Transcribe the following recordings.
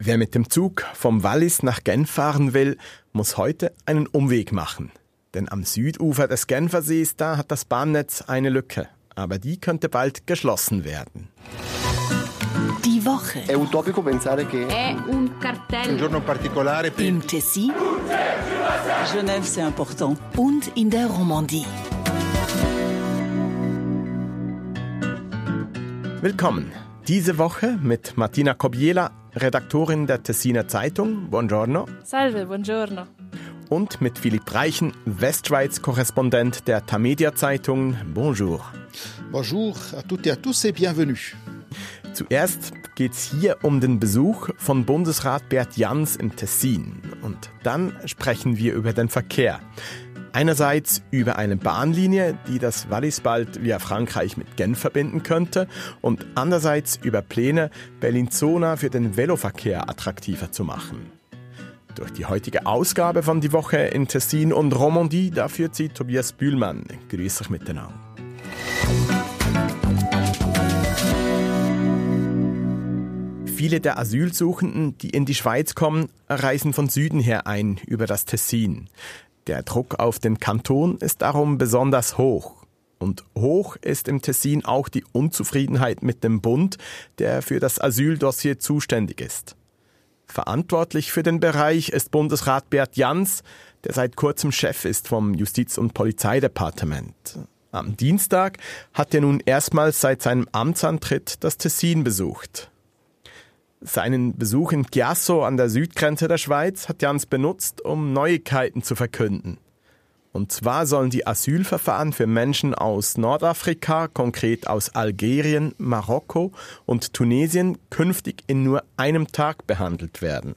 Wer mit dem Zug vom Wallis nach Genf fahren will, muss heute einen Umweg machen. Denn am Südufer des Genfersees, da hat das Bahnnetz eine Lücke. Aber die könnte bald geschlossen werden. Die Woche. È utopico pensare che È un cartello. Un giorno particolare per Im Tessin Genève, c'est important. und in der Romandie. Willkommen. Diese Woche mit Martina Cobiela, Redaktorin der Tessiner Zeitung. Buongiorno. Salve, buongiorno. Und mit Philipp Reichen, Westschweiz-Korrespondent der Tamedia Zeitung. Bonjour. Bonjour à toutes et à tous et bienvenue. Zuerst geht's hier um den Besuch von Bundesrat Bert Jans im Tessin. Und dann sprechen wir über den Verkehr. Einerseits über eine Bahnlinie, die das Wallis bald via Frankreich mit Genf verbinden könnte und andererseits über Pläne, Bellinzona für den Veloverkehr attraktiver zu machen. Durch die heutige Ausgabe von Die Woche in Tessin und Romandie, da führt sie Tobias Bühlmann. Grüß euch miteinander. Viele der Asylsuchenden, die in die Schweiz kommen, reisen von Süden her ein über das Tessin. Der Druck auf den Kanton ist darum besonders hoch. Und hoch ist im Tessin auch die Unzufriedenheit mit dem Bund, der für das Asyldossier zuständig ist. Verantwortlich für den Bereich ist Bundesrat Bert Jans, der seit kurzem Chef ist vom Justiz- und Polizeidepartement. Am Dienstag hat er nun erstmals seit seinem Amtsantritt das Tessin besucht. Seinen Besuch in Chiasso an der Südgrenze der Schweiz hat Jans benutzt, um Neuigkeiten zu verkünden. Und zwar sollen die Asylverfahren für Menschen aus Nordafrika, konkret aus Algerien, Marokko und Tunesien, künftig in nur einem Tag behandelt werden.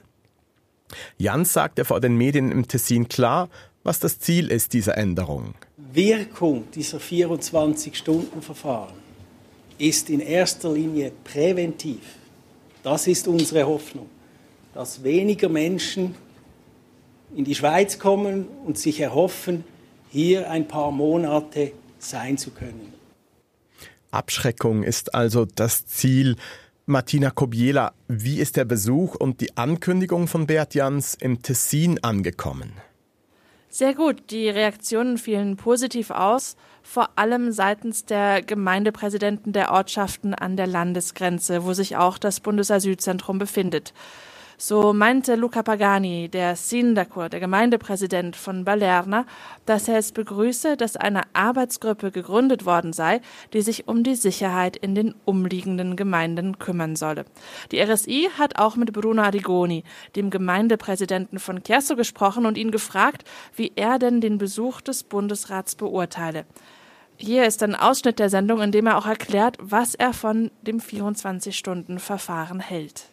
Jans sagte vor den Medien im Tessin klar, was das Ziel ist dieser Änderung. Wirkung dieser 24-Stunden-Verfahren ist in erster Linie präventiv. Das ist unsere Hoffnung, dass weniger Menschen in die Schweiz kommen und sich erhoffen, hier ein paar Monate sein zu können. Abschreckung ist also das Ziel. Martina Kobiela, wie ist der Besuch und die Ankündigung von Bert Jans im Tessin angekommen? Sehr gut, die Reaktionen fielen positiv aus, vor allem seitens der Gemeindepräsidenten der Ortschaften an der Landesgrenze, wo sich auch das Bundesasylzentrum befindet. So meinte Luca Pagani, der Sindaco, der Gemeindepräsident von Balerna, dass er es begrüße, dass eine Arbeitsgruppe gegründet worden sei, die sich um die Sicherheit in den umliegenden Gemeinden kümmern solle. Die RSI hat auch mit Bruno Arrigoni, dem Gemeindepräsidenten von Chiasso, gesprochen und ihn gefragt, wie er denn den Besuch des Bundesrats beurteile. Hier ist ein Ausschnitt der Sendung, in dem er auch erklärt, was er von dem 24-Stunden-Verfahren hält.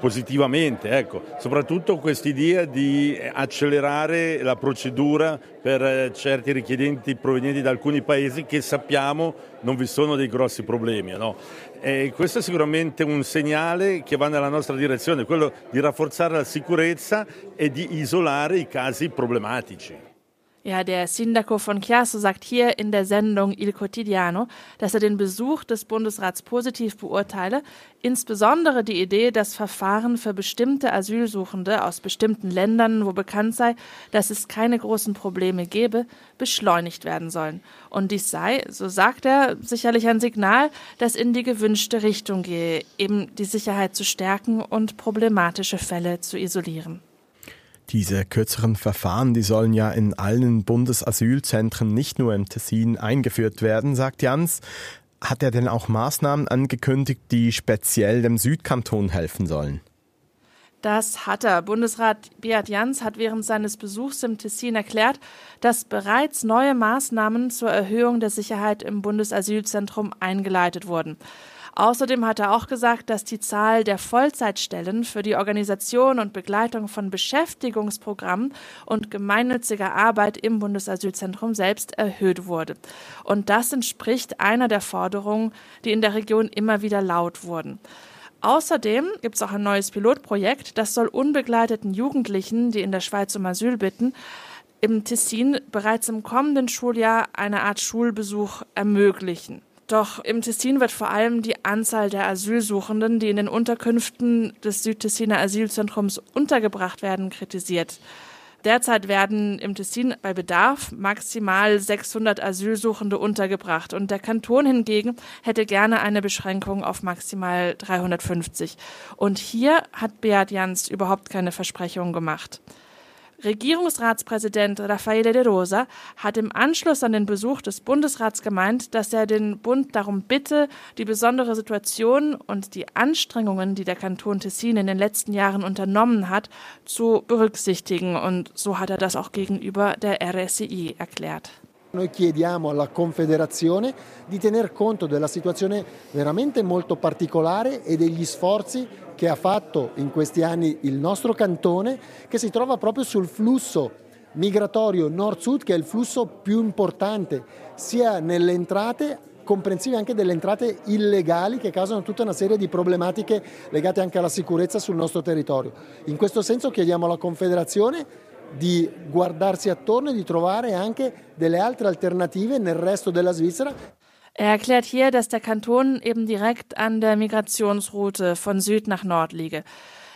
Positivamente, ecco, soprattutto quest'idea di accelerare la procedura per eh, certi richiedenti provenienti da alcuni paesi che sappiamo non vi sono dei grossi problemi. No? Questo è sicuramente un segnale che va nella nostra direzione, quello di rafforzare la sicurezza e di isolare i casi problematici. Ja, der Sindaco von Chiasso sagt hier in der Sendung Il Quotidiano, dass er den Besuch des Bundesrats positiv beurteile, insbesondere die Idee, dass Verfahren für bestimmte Asylsuchende aus bestimmten Ländern, wo bekannt sei, dass es keine großen Probleme gebe, beschleunigt werden sollen. Und dies sei, so sagt er, sicherlich ein Signal, das in die gewünschte Richtung gehe, eben die Sicherheit zu stärken und problematische Fälle zu isolieren. Diese kürzeren Verfahren, die sollen ja in allen Bundesasylzentren, nicht nur im Tessin, eingeführt werden, sagt Jans. Hat er denn auch Maßnahmen angekündigt, die speziell dem Südkanton helfen sollen? Das hat er. Bundesrat Beat Jans hat während seines Besuchs im Tessin erklärt, dass bereits neue Maßnahmen zur Erhöhung der Sicherheit im Bundesasylzentrum eingeleitet wurden. Außerdem hat er auch gesagt, dass die Zahl der Vollzeitstellen für die Organisation und Begleitung von Beschäftigungsprogrammen und gemeinnütziger Arbeit im Bundesasylzentrum selbst erhöht wurde. Und das entspricht einer der Forderungen, die in der Region immer wieder laut wurden. Außerdem gibt es auch ein neues Pilotprojekt, das soll unbegleiteten Jugendlichen, die in der Schweiz um Asyl bitten, im Tessin bereits im kommenden Schuljahr eine Art Schulbesuch ermöglichen. Doch im Tessin wird vor allem die Anzahl der Asylsuchenden, die in den Unterkünften des Südtessiner Asylzentrums untergebracht werden, kritisiert. Derzeit werden im Tessin bei Bedarf maximal 600 Asylsuchende untergebracht und der Kanton hingegen hätte gerne eine Beschränkung auf maximal 350. Und hier hat Beat Jans überhaupt keine Versprechungen gemacht. Regierungsratspräsident Raffaele de Rosa hat im Anschluss an den Besuch des Bundesrats gemeint, dass er den Bund darum bitte, die besondere Situation und die Anstrengungen, die der Kanton Tessin in den letzten Jahren unternommen hat, zu berücksichtigen. Und so hat er das auch gegenüber der RSI erklärt. Noi chiediamo alla Confederazione di tener conto della situazione veramente molto particolare e degli sforzi che ha fatto in questi anni il nostro cantone, che si trova proprio sul flusso migratorio nord-sud, che è il flusso più importante sia nelle entrate comprensive anche delle entrate illegali che causano tutta una serie di problematiche legate anche alla sicurezza sul nostro territorio. In questo senso chiediamo alla Confederazione di guardarsi attorno e di trovare anche delle altre alternative nel resto della Svizzera. Er erklärt hier, dass der Kanton eben direkt an der Migrationsroute von Süd nach Nord liege.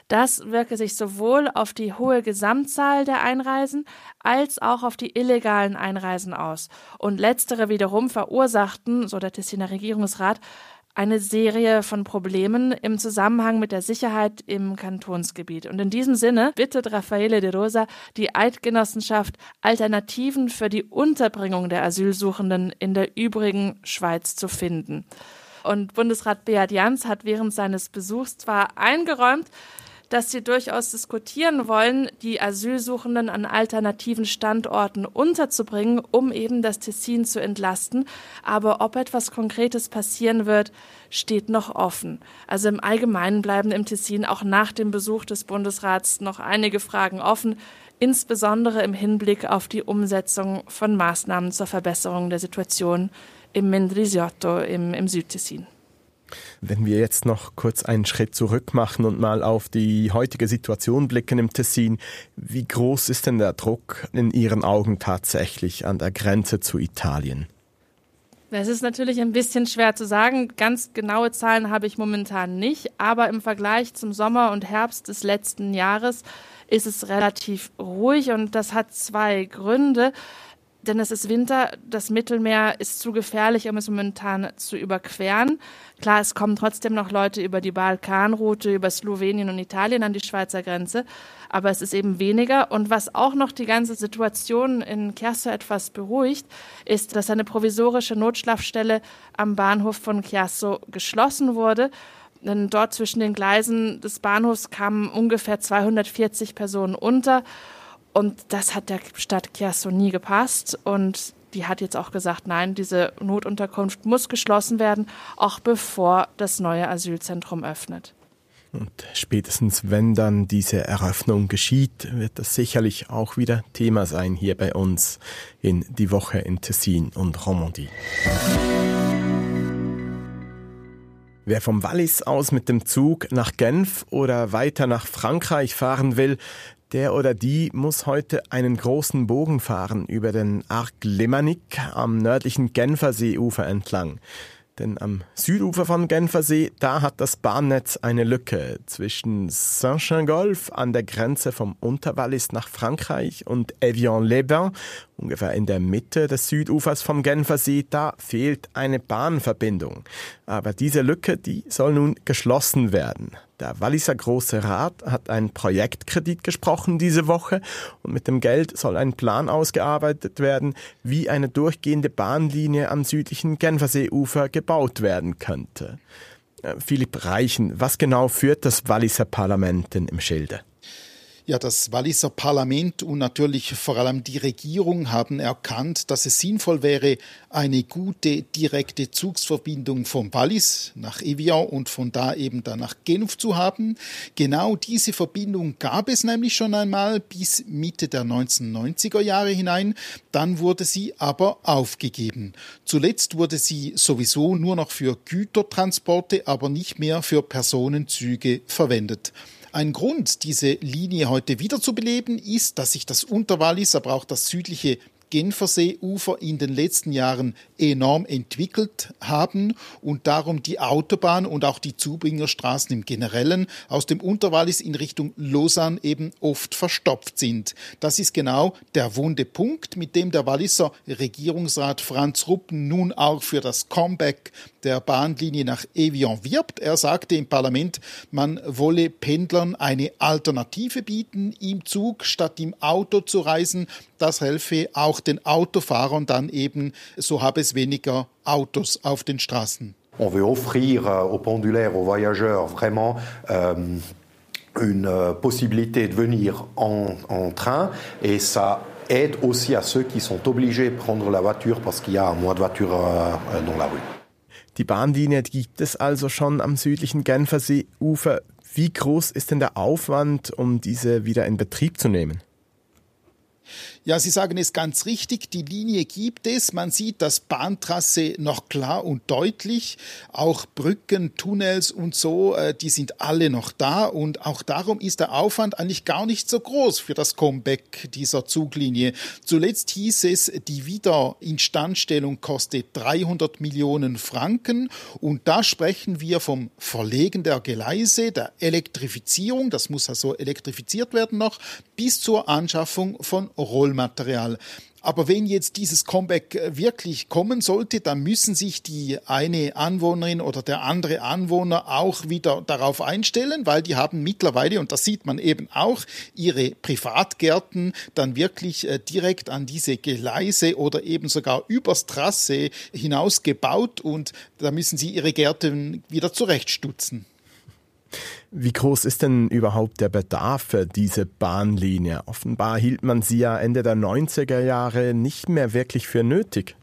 Das wirke sich sowohl auf die hohe Gesamtzahl der Einreisen als auch auf die illegalen Einreisen aus. Und letztere wiederum verursachten, so der Tessiner Regierungsrat, eine Serie von Problemen im Zusammenhang mit der Sicherheit im Kantonsgebiet. Und in diesem Sinne bittet Raffaele de Rosa die Eidgenossenschaft, Alternativen für die Unterbringung der Asylsuchenden in der übrigen Schweiz zu finden. Und Bundesrat Beat Jans hat während seines Besuchs zwar eingeräumt, dass sie durchaus diskutieren wollen, die Asylsuchenden an alternativen Standorten unterzubringen, um eben das Tessin zu entlasten. Aber ob etwas Konkretes passieren wird, steht noch offen. Also im Allgemeinen bleiben im Tessin auch nach dem Besuch des Bundesrats noch einige Fragen offen, insbesondere im Hinblick auf die Umsetzung von Maßnahmen zur Verbesserung der Situation im Mendrisiotto im, im Südtessin. Wenn wir jetzt noch kurz einen Schritt zurück machen und mal auf die heutige Situation blicken im Tessin, wie groß ist denn der Druck in Ihren Augen tatsächlich an der Grenze zu Italien? Das ist natürlich ein bisschen schwer zu sagen. Ganz genaue Zahlen habe ich momentan nicht, aber im Vergleich zum Sommer und Herbst des letzten Jahres ist es relativ ruhig und das hat zwei Gründe denn es ist Winter, das Mittelmeer ist zu gefährlich, um es momentan zu überqueren. Klar, es kommen trotzdem noch Leute über die Balkanroute, über Slowenien und Italien an die Schweizer Grenze, aber es ist eben weniger. Und was auch noch die ganze Situation in Chiasso etwas beruhigt, ist, dass eine provisorische Notschlafstelle am Bahnhof von Chiasso geschlossen wurde. Denn dort zwischen den Gleisen des Bahnhofs kamen ungefähr 240 Personen unter. Und das hat der Stadt Chiasso nie gepasst. Und die hat jetzt auch gesagt, nein, diese Notunterkunft muss geschlossen werden, auch bevor das neue Asylzentrum öffnet. Und spätestens wenn dann diese Eröffnung geschieht, wird das sicherlich auch wieder Thema sein hier bei uns in die Woche in Tessin und Romandie. Wer vom Wallis aus mit dem Zug nach Genf oder weiter nach Frankreich fahren will, der oder die muss heute einen großen Bogen fahren über den Arc Lemanic am nördlichen Genferseeufer entlang. Denn am Südufer vom Genfersee, da hat das Bahnnetz eine Lücke zwischen Saint-Gingolf an der Grenze vom Unterwallis nach Frankreich und Evian-les-Bains, ungefähr in der Mitte des Südufers vom Genfersee, da fehlt eine Bahnverbindung. Aber diese Lücke, die soll nun geschlossen werden. Der Walliser Große Rat hat einen Projektkredit gesprochen diese Woche und mit dem Geld soll ein Plan ausgearbeitet werden, wie eine durchgehende Bahnlinie am südlichen Genferseeufer gebaut werden könnte. Äh, Philipp Reichen, was genau führt das Walliser Parlament denn im Schilde? Ja, das Walliser Parlament und natürlich vor allem die Regierung haben erkannt, dass es sinnvoll wäre, eine gute direkte Zugsverbindung vom Wallis nach Evian und von da eben dann nach Genf zu haben. Genau diese Verbindung gab es nämlich schon einmal bis Mitte der 1990er Jahre hinein. Dann wurde sie aber aufgegeben. Zuletzt wurde sie sowieso nur noch für Gütertransporte, aber nicht mehr für Personenzüge verwendet. Ein Grund, diese Linie heute wiederzubeleben, ist, dass sich das Unterwallis, aber auch das südliche Genferseeufer in den letzten Jahren enorm entwickelt haben und darum die Autobahn und auch die Zubringerstraßen im Generellen aus dem Unterwallis in Richtung Lausanne eben oft verstopft sind. Das ist genau der wunde Punkt, mit dem der Walliser Regierungsrat Franz Rupp nun auch für das Comeback der Bahnlinie nach Evian wirbt. Er sagte im Parlament, man wolle Pendlern eine Alternative bieten, im Zug statt im Auto zu reisen. Das helfe auch den Autofahrern dann eben, so habe es weniger Autos auf den Straßen. On veut offrir euh, aux pendulaires, aux voyageurs vraiment euh, une euh, possibilité de venir en, en train et ça aide aussi à ceux qui sont obligés de prendre la voiture parce qu'il y a moins de voitures euh, dans la rue. Die Bahnlinie gibt es also schon am südlichen Genferseeufer. Wie groß ist denn der Aufwand, um diese wieder in Betrieb zu nehmen? Ja, Sie sagen es ganz richtig, die Linie gibt es. Man sieht das Bahntrasse noch klar und deutlich. Auch Brücken, Tunnels und so, äh, die sind alle noch da. Und auch darum ist der Aufwand eigentlich gar nicht so groß für das Comeback dieser Zuglinie. Zuletzt hieß es, die Wiederinstandstellung kostet 300 Millionen Franken. Und da sprechen wir vom Verlegen der Gleise, der Elektrifizierung, das muss also elektrifiziert werden noch, bis zur Anschaffung von Rollmaterial. Aber wenn jetzt dieses Comeback äh, wirklich kommen sollte, dann müssen sich die eine Anwohnerin oder der andere Anwohner auch wieder darauf einstellen, weil die haben mittlerweile, und das sieht man eben auch, ihre Privatgärten dann wirklich äh, direkt an diese Gleise oder eben sogar übers Trasse hinaus gebaut und da müssen sie ihre Gärten wieder zurechtstutzen. Wie groß ist denn überhaupt der Bedarf für diese Bahnlinie? Offenbar hielt man sie ja Ende der 90er Jahre nicht mehr wirklich für nötig.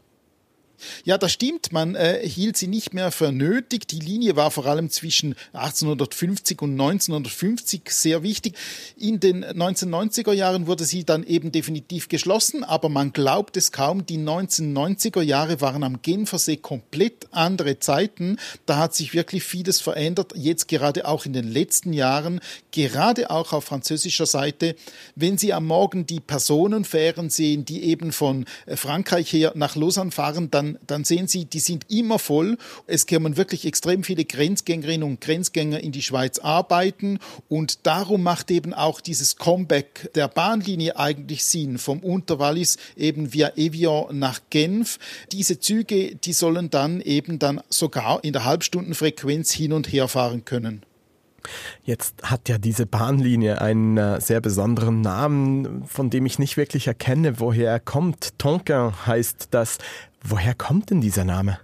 Ja, das stimmt. Man äh, hielt sie nicht mehr für nötig. Die Linie war vor allem zwischen 1850 und 1950 sehr wichtig. In den 1990er Jahren wurde sie dann eben definitiv geschlossen, aber man glaubt es kaum. Die 1990er Jahre waren am Genfersee komplett andere Zeiten. Da hat sich wirklich vieles verändert. Jetzt gerade auch in den letzten Jahren, gerade auch auf französischer Seite. Wenn Sie am Morgen die Personenfähren sehen, die eben von äh, Frankreich her nach Lausanne fahren, dann dann, dann sehen Sie, die sind immer voll. Es kommen wirklich extrem viele Grenzgängerinnen und Grenzgänger in die Schweiz arbeiten und darum macht eben auch dieses Comeback der Bahnlinie eigentlich Sinn, vom Unterwallis eben via Evian nach Genf. Diese Züge, die sollen dann eben dann sogar in der Halbstundenfrequenz hin und her fahren können. Jetzt hat ja diese Bahnlinie einen äh, sehr besonderen Namen, von dem ich nicht wirklich erkenne, woher er kommt. Tonkin heißt das. Woher kommt denn dieser Name?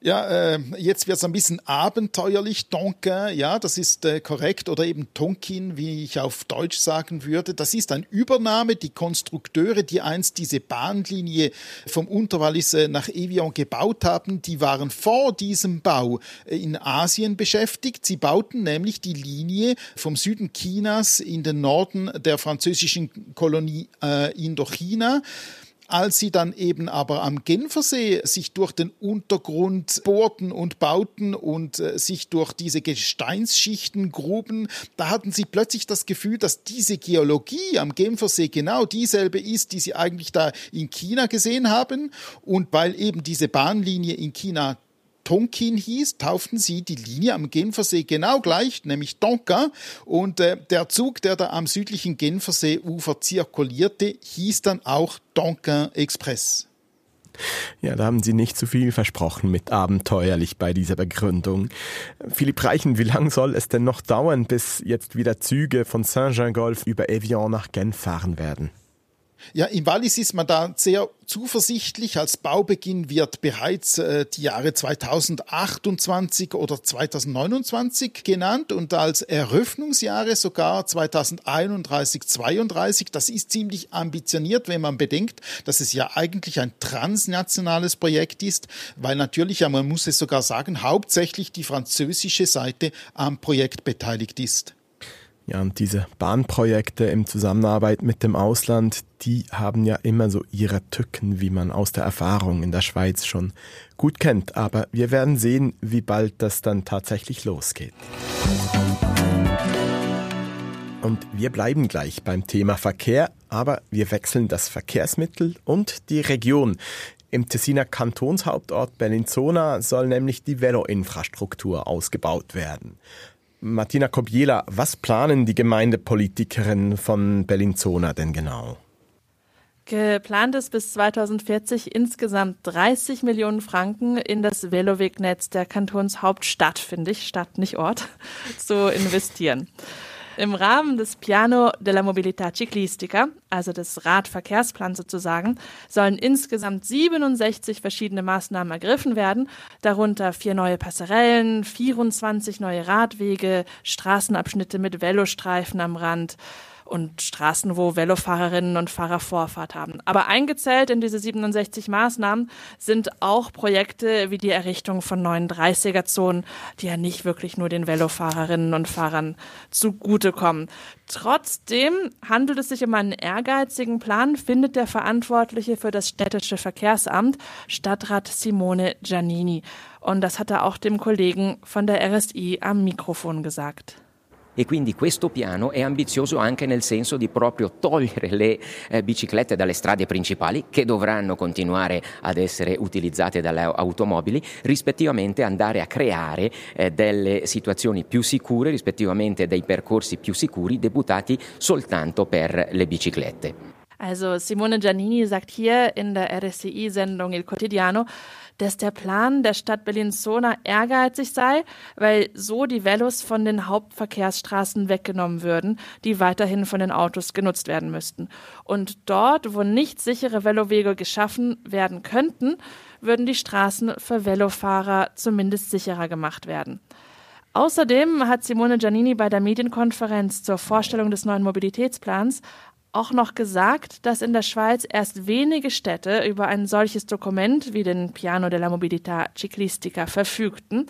Ja, äh, jetzt wird es ein bisschen abenteuerlich. Tonkin, ja, das ist äh, korrekt. Oder eben Tonkin, wie ich auf Deutsch sagen würde. Das ist ein Übernahme. Die Konstrukteure, die einst diese Bahnlinie vom Unterwallis äh, nach Evian gebaut haben, die waren vor diesem Bau äh, in Asien beschäftigt. Sie bauten nämlich die Linie vom Süden Chinas in den Norden der französischen Kolonie äh, Indochina. Als sie dann eben aber am Genfersee sich durch den Untergrund bohrten und bauten und äh, sich durch diese Gesteinsschichten gruben, da hatten sie plötzlich das Gefühl, dass diese Geologie am Genfersee genau dieselbe ist, die sie eigentlich da in China gesehen haben. Und weil eben diese Bahnlinie in China Tonkin hieß, tauften sie die Linie am Genfersee genau gleich, nämlich Tonka. Und äh, der Zug, der da am südlichen Genferseeufer zirkulierte, hieß dann auch Tonkin Express. Ja, da haben Sie nicht zu viel versprochen mit abenteuerlich bei dieser Begründung. Philipp Reichen, wie lange soll es denn noch dauern, bis jetzt wieder Züge von Saint-Jean-Golf über Evian nach Genf fahren werden? Ja, im Wallis ist man da sehr zuversichtlich. Als Baubeginn wird bereits äh, die Jahre 2028 oder 2029 genannt und als Eröffnungsjahre sogar 2031, 32. Das ist ziemlich ambitioniert, wenn man bedenkt, dass es ja eigentlich ein transnationales Projekt ist, weil natürlich, ja, man muss es sogar sagen, hauptsächlich die französische Seite am Projekt beteiligt ist. Ja, und diese Bahnprojekte im Zusammenarbeit mit dem Ausland, die haben ja immer so ihre Tücken, wie man aus der Erfahrung in der Schweiz schon gut kennt. Aber wir werden sehen, wie bald das dann tatsächlich losgeht. Und wir bleiben gleich beim Thema Verkehr, aber wir wechseln das Verkehrsmittel und die Region. Im Tessiner Kantonshauptort Bellinzona soll nämlich die Veloinfrastruktur ausgebaut werden. Martina Kobiela, was planen die Gemeindepolitikerinnen von Bellinzona denn genau? Geplant ist bis 2040 insgesamt 30 Millionen Franken in das Velowegnetz der Kantonshauptstadt, finde ich, Stadt, nicht Ort, zu investieren. Im Rahmen des Piano della Mobilità Ciclistica, also des Radverkehrsplans sozusagen, sollen insgesamt 67 verschiedene Maßnahmen ergriffen werden, darunter vier neue Passerellen, 24 neue Radwege, Straßenabschnitte mit Velostreifen am Rand, und Straßen, wo Velofahrerinnen und Fahrer Vorfahrt haben. Aber eingezählt in diese 67 Maßnahmen sind auch Projekte wie die Errichtung von neuen 30er-Zonen, die ja nicht wirklich nur den Velofahrerinnen und Fahrern zugutekommen. Trotzdem handelt es sich um einen ehrgeizigen Plan, findet der Verantwortliche für das städtische Verkehrsamt, Stadtrat Simone Giannini. Und das hat er auch dem Kollegen von der RSI am Mikrofon gesagt. E quindi questo piano è ambizioso anche nel senso di proprio togliere le eh, biciclette dalle strade principali che dovranno continuare ad essere utilizzate dalle automobili, rispettivamente andare a creare eh, delle situazioni più sicure, rispettivamente dei percorsi più sicuri deputati soltanto per le biciclette. Also Simone Giannini sagt hier in der RSCI-Sendung Il Quotidiano, dass der Plan der Stadt Bellinzona ehrgeizig sei, weil so die Velos von den Hauptverkehrsstraßen weggenommen würden, die weiterhin von den Autos genutzt werden müssten. Und dort, wo nicht sichere Velowege geschaffen werden könnten, würden die Straßen für Velofahrer zumindest sicherer gemacht werden. Außerdem hat Simone Giannini bei der Medienkonferenz zur Vorstellung des neuen Mobilitätsplans auch noch gesagt, dass in der Schweiz erst wenige Städte über ein solches Dokument wie den Piano della Mobilità Ciclistica verfügten.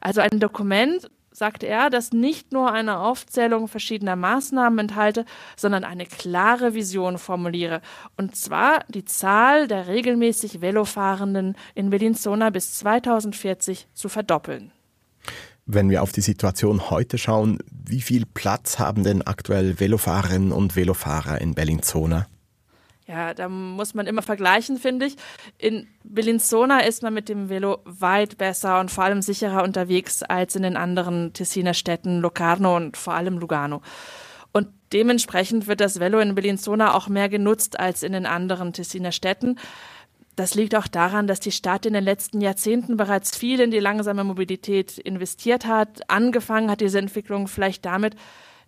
Also ein Dokument, sagte er, das nicht nur eine Aufzählung verschiedener Maßnahmen enthalte, sondern eine klare Vision formuliere. Und zwar die Zahl der regelmäßig Velofahrenden in Bellinzona bis 2040 zu verdoppeln. Wenn wir auf die Situation heute schauen, wie viel Platz haben denn aktuell Velofahrerinnen und Velofahrer in Bellinzona? Ja, da muss man immer vergleichen, finde ich. In Bellinzona ist man mit dem Velo weit besser und vor allem sicherer unterwegs als in den anderen Tessiner Städten Locarno und vor allem Lugano. Und dementsprechend wird das Velo in Bellinzona auch mehr genutzt als in den anderen Tessiner Städten. Das liegt auch daran, dass die Stadt in den letzten Jahrzehnten bereits viel in die langsame Mobilität investiert hat. Angefangen hat diese Entwicklung vielleicht damit,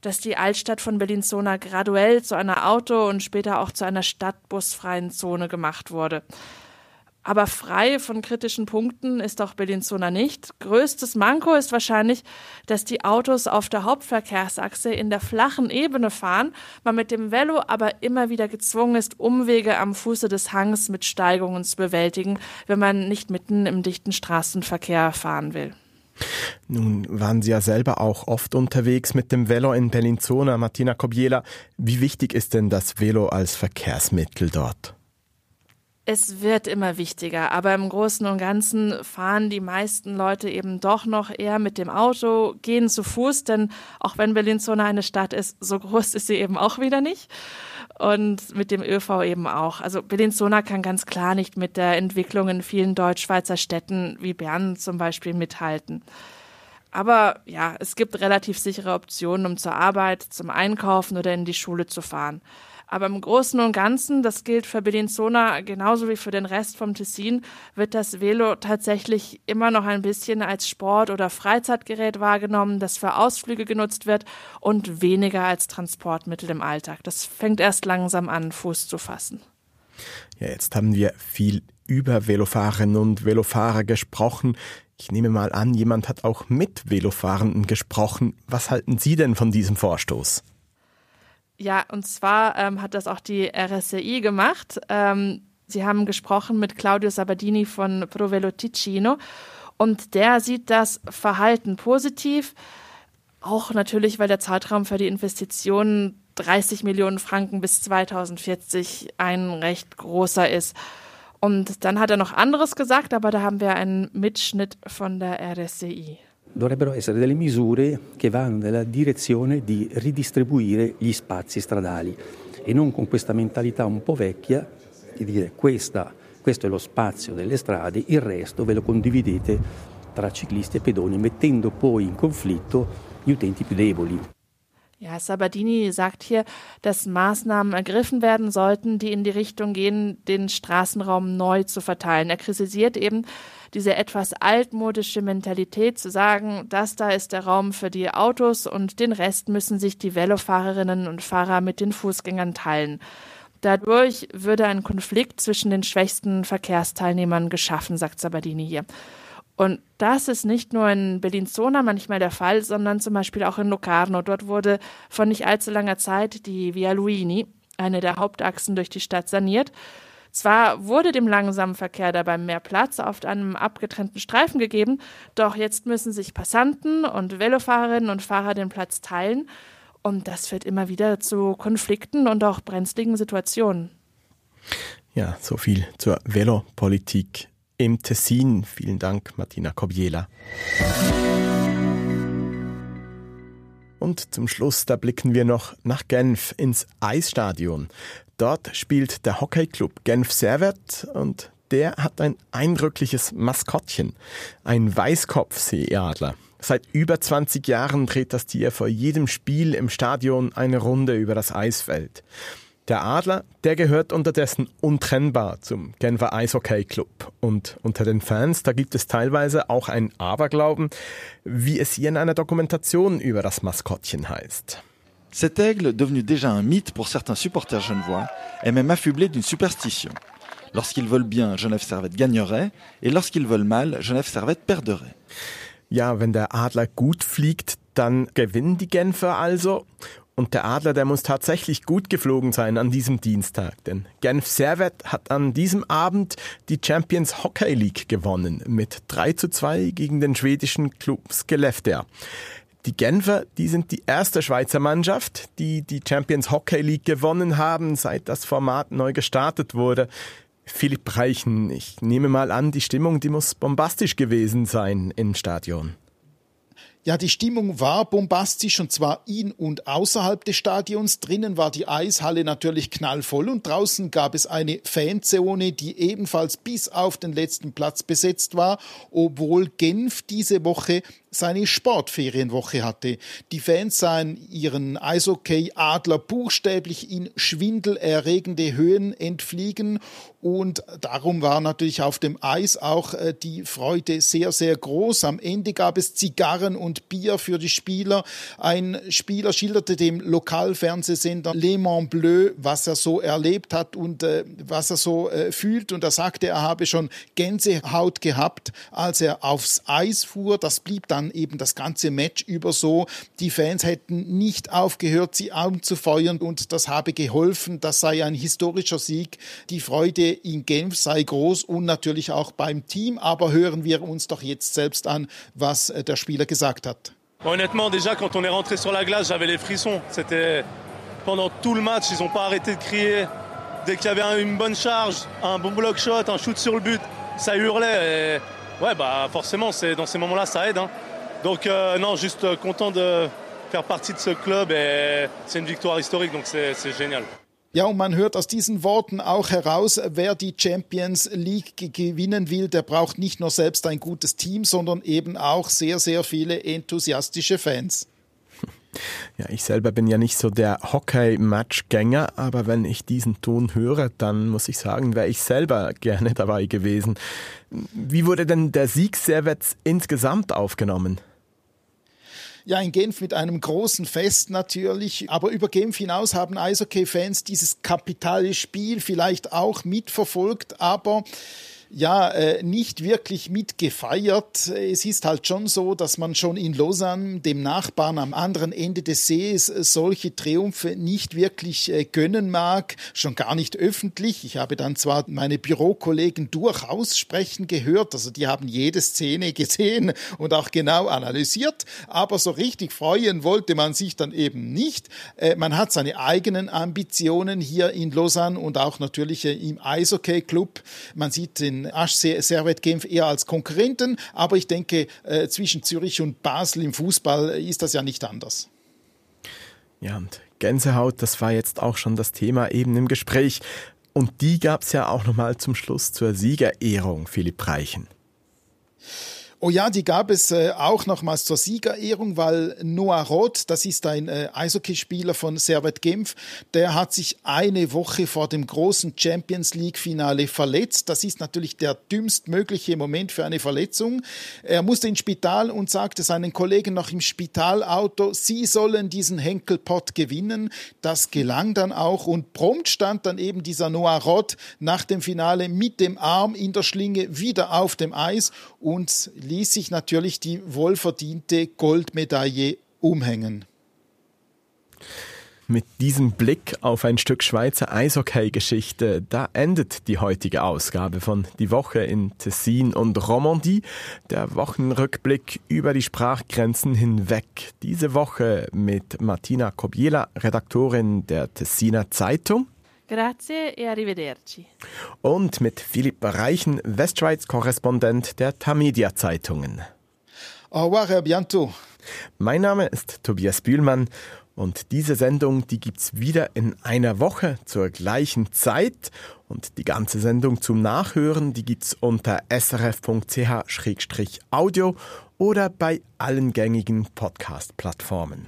dass die Altstadt von Bellinzona graduell zu einer Auto- und später auch zu einer stadtbusfreien Zone gemacht wurde. Aber frei von kritischen Punkten ist auch Bellinzona nicht. Größtes Manko ist wahrscheinlich, dass die Autos auf der Hauptverkehrsachse in der flachen Ebene fahren, man mit dem Velo aber immer wieder gezwungen ist, Umwege am Fuße des Hangs mit Steigungen zu bewältigen, wenn man nicht mitten im dichten Straßenverkehr fahren will. Nun waren Sie ja selber auch oft unterwegs mit dem Velo in Bellinzona, Martina Kobiela. Wie wichtig ist denn das Velo als Verkehrsmittel dort? Es wird immer wichtiger, aber im Großen und Ganzen fahren die meisten Leute eben doch noch eher mit dem Auto, gehen zu Fuß, denn auch wenn Bellinzona eine Stadt ist, so groß ist sie eben auch wieder nicht. Und mit dem ÖV eben auch. Also Bellinzona kann ganz klar nicht mit der Entwicklung in vielen Deutschschweizer Städten wie Bern zum Beispiel mithalten. Aber ja, es gibt relativ sichere Optionen, um zur Arbeit, zum Einkaufen oder in die Schule zu fahren. Aber im Großen und Ganzen, das gilt für Bellinzona genauso wie für den Rest vom Tessin, wird das Velo tatsächlich immer noch ein bisschen als Sport- oder Freizeitgerät wahrgenommen, das für Ausflüge genutzt wird und weniger als Transportmittel im Alltag. Das fängt erst langsam an, Fuß zu fassen. Ja, jetzt haben wir viel über Velofahrerinnen und Velofahrer gesprochen. Ich nehme mal an, jemand hat auch mit Velofahrenden gesprochen. Was halten Sie denn von diesem Vorstoß? Ja, und zwar ähm, hat das auch die RSCI gemacht. Ähm, sie haben gesprochen mit Claudio Sabadini von Provelo Ticino und der sieht das Verhalten positiv. Auch natürlich, weil der Zeitraum für die Investitionen 30 Millionen Franken bis 2040 ein recht großer ist. Und dann hat er noch anderes gesagt, aber da haben wir einen Mitschnitt von der RSCI. Dovrebbero essere delle misure che vanno nella direzione di ridistribuire gli spazi stradali e non con questa mentalità un po' vecchia di dire questa, questo è lo spazio delle strade, il resto ve lo condividete tra ciclisti e pedoni, mettendo poi in conflitto gli utenti più deboli. Ja, Sabadini sagt hier, dass Maßnahmen ergriffen werden sollten, die in die Richtung gehen, den Straßenraum neu zu verteilen. Er kritisiert eben diese etwas altmodische Mentalität zu sagen, das da ist der Raum für die Autos und den Rest müssen sich die Velofahrerinnen und Fahrer mit den Fußgängern teilen. Dadurch würde ein Konflikt zwischen den schwächsten Verkehrsteilnehmern geschaffen, sagt Sabadini hier. Und das ist nicht nur in Bellinzona manchmal der Fall, sondern zum Beispiel auch in Locarno. Dort wurde vor nicht allzu langer Zeit die Via Luini, eine der Hauptachsen durch die Stadt, saniert. Zwar wurde dem langsamen Verkehr dabei mehr Platz auf einem abgetrennten Streifen gegeben, doch jetzt müssen sich Passanten und Velofahrerinnen und Fahrer den Platz teilen. Und das führt immer wieder zu Konflikten und auch brenzligen Situationen. Ja, so viel zur Velopolitik im Tessin. Vielen Dank, Martina Kobiela. Und zum Schluss, da blicken wir noch nach Genf ins Eisstadion. Dort spielt der Hockeyclub Genf Servet und der hat ein eindrückliches Maskottchen, ein Weißkopfseeadler. Seit über 20 Jahren dreht das Tier vor jedem Spiel im Stadion eine Runde über das Eisfeld. Der Adler, der gehört unterdessen untrennbar zum Genfer Eishockey Club. Und unter den Fans, da gibt es teilweise auch ein Aberglauben, wie es hier in einer Dokumentation über das Maskottchen heißt. Cet aigle, devenu déjà un mythe pour certains supporters genevois, est même affublé d'une superstition. Lorsqu'ils veulent bien, Genève Servette gagnerait, et lorsqu'ils veulent mal, Genève Servette perdrait. Ja, wenn der Adler gut fliegt, dann gewinnen die Genfer also. Und der Adler, der muss tatsächlich gut geflogen sein an diesem Dienstag, denn Genf Servet hat an diesem Abend die Champions Hockey League gewonnen mit 3 zu 2 gegen den schwedischen Club Skellefteå. Die Genfer, die sind die erste Schweizer Mannschaft, die die Champions Hockey League gewonnen haben, seit das Format neu gestartet wurde. Philipp Reichen, ich nehme mal an, die Stimmung, die muss bombastisch gewesen sein im Stadion. Ja, die Stimmung war bombastisch und zwar in und außerhalb des Stadions. Drinnen war die Eishalle natürlich knallvoll und draußen gab es eine Fanzone, die ebenfalls bis auf den letzten Platz besetzt war, obwohl Genf diese Woche seine Sportferienwoche hatte. Die Fans sahen ihren Eishockey-Adler buchstäblich in schwindelerregende Höhen entfliegen und darum war natürlich auf dem Eis auch äh, die Freude sehr, sehr groß. Am Ende gab es Zigarren und Bier für die Spieler. Ein Spieler schilderte dem Lokalfernsehsender Le Mans Bleu, was er so erlebt hat und äh, was er so äh, fühlt. Und er sagte, er habe schon Gänsehaut gehabt, als er aufs Eis fuhr. Das blieb dann eben das ganze Match über so. Die Fans hätten nicht aufgehört, sie anzufeuern und das habe geholfen. Das sei ein historischer Sieg. Die Freude in Genf sei groß und natürlich auch beim Team. Aber hören wir uns doch jetzt selbst an, was äh, der Spieler gesagt hat. Honnêtement, déjà quand on est rentré sur la glace, j'avais les frissons. C'était pendant tout le match, ils n'ont pas arrêté de crier. Dès qu'il y avait une bonne charge, un bon block shot, un shoot sur le but, ça hurlait. Et ouais, bah forcément, c'est dans ces moments-là, ça aide. Hein. Donc euh, non, juste euh, content de faire partie de ce club et c'est une victoire historique, donc c'est génial. Ja, und man hört aus diesen Worten auch heraus, wer die Champions League gewinnen will, der braucht nicht nur selbst ein gutes Team, sondern eben auch sehr, sehr viele enthusiastische Fans. Ja, ich selber bin ja nicht so der Hockey-Matchgänger, aber wenn ich diesen Ton höre, dann muss ich sagen, wäre ich selber gerne dabei gewesen. Wie wurde denn der Sieg Servets insgesamt aufgenommen? Ja, in Genf mit einem großen Fest natürlich. Aber über Genf hinaus haben Eishockey-Fans dieses kapitale Spiel vielleicht auch mitverfolgt. Aber ja äh, nicht wirklich mitgefeiert. Es ist halt schon so, dass man schon in Lausanne, dem Nachbarn am anderen Ende des Sees, solche Triumphe nicht wirklich äh, gönnen mag, schon gar nicht öffentlich. Ich habe dann zwar meine Bürokollegen durchaus sprechen gehört, also die haben jede Szene gesehen und auch genau analysiert, aber so richtig freuen wollte man sich dann eben nicht. Äh, man hat seine eigenen Ambitionen hier in Lausanne und auch natürlich äh, im Eishockey-Club. Man sieht den den HC Servet Genf eher als Konkurrenten, aber ich denke, äh, zwischen Zürich und Basel im Fußball ist das ja nicht anders. Ja, und Gänsehaut, das war jetzt auch schon das Thema eben im Gespräch. Und die gab es ja auch nochmal zum Schluss zur Siegerehrung, Philipp Reichen. Oh ja, die gab es äh, auch nochmals zur Siegerehrung, weil Noah Roth, das ist ein äh, Eishockeyspieler von Servet Genf, der hat sich eine Woche vor dem großen Champions League Finale verletzt. Das ist natürlich der dümmstmögliche Moment für eine Verletzung. Er musste ins Spital und sagte seinen Kollegen noch im Spitalauto, sie sollen diesen Henkelpott gewinnen. Das gelang dann auch und prompt stand dann eben dieser Noah Roth nach dem Finale mit dem Arm in der Schlinge wieder auf dem Eis und ließ sich natürlich die wohlverdiente Goldmedaille umhängen. Mit diesem Blick auf ein Stück Schweizer Eishockey-Geschichte, da endet die heutige Ausgabe von Die Woche in Tessin und Romandie, der Wochenrückblick über die Sprachgrenzen hinweg. Diese Woche mit Martina Kobiela, Redaktorin der Tessiner Zeitung. Grazie e arrivederci. Und mit Philipp Reichen, Westschweiz-Korrespondent der Tamedia Zeitungen. Au revoir, à bientôt. Mein Name ist Tobias Bühlmann und diese Sendung, die gibt's wieder in einer Woche zur gleichen Zeit und die ganze Sendung zum Nachhören, die gibt's unter srf.ch-audio oder bei allen gängigen Podcast-Plattformen.